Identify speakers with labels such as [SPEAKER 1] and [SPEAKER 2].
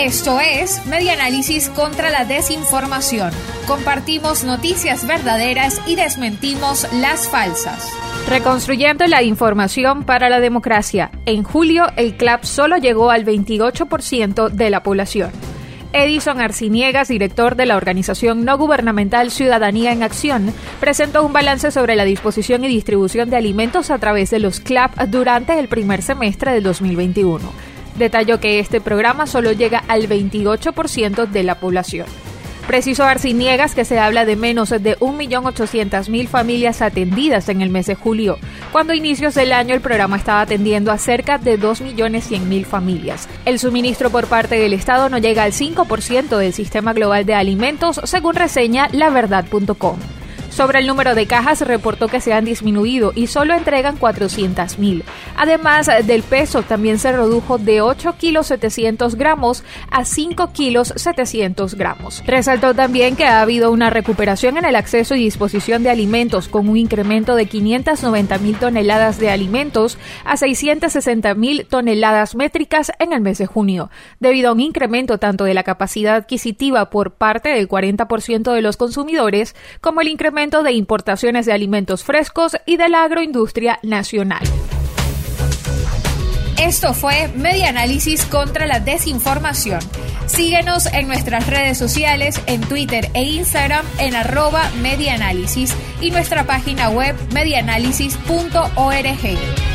[SPEAKER 1] Esto es Media Análisis contra la Desinformación. Compartimos noticias verdaderas y desmentimos las falsas. Reconstruyendo la información para la democracia. En julio, el CLAP solo llegó al 28% de la población. Edison Arciniegas, director de la organización no gubernamental Ciudadanía en Acción, presentó un balance sobre la disposición y distribución de alimentos a través de los CLAP durante el primer semestre del 2021. Detalló que este programa solo llega al 28% de la población. Precisó Arciniegas que se habla de menos de 1.800.000 familias atendidas en el mes de julio, cuando a inicios del año el programa estaba atendiendo a cerca de 2.100.000 familias. El suministro por parte del Estado no llega al 5% del sistema global de alimentos, según reseña laverdad.com. Sobre el número de cajas, reportó que se han disminuido y solo entregan 400.000. Además del peso, también se redujo de 8 kilos 700 gramos a 5 kilos 700 gramos. Resaltó también que ha habido una recuperación en el acceso y disposición de alimentos, con un incremento de 590.000 toneladas de alimentos a 660.000 toneladas métricas en el mes de junio, debido a un incremento tanto de la capacidad adquisitiva por parte del 40% de los consumidores como el incremento de importaciones de alimentos frescos y de la agroindustria nacional. Esto fue Media Análisis contra la Desinformación. Síguenos en nuestras redes sociales, en Twitter e Instagram en arroba medianálisis y nuestra página web medianálisis.org.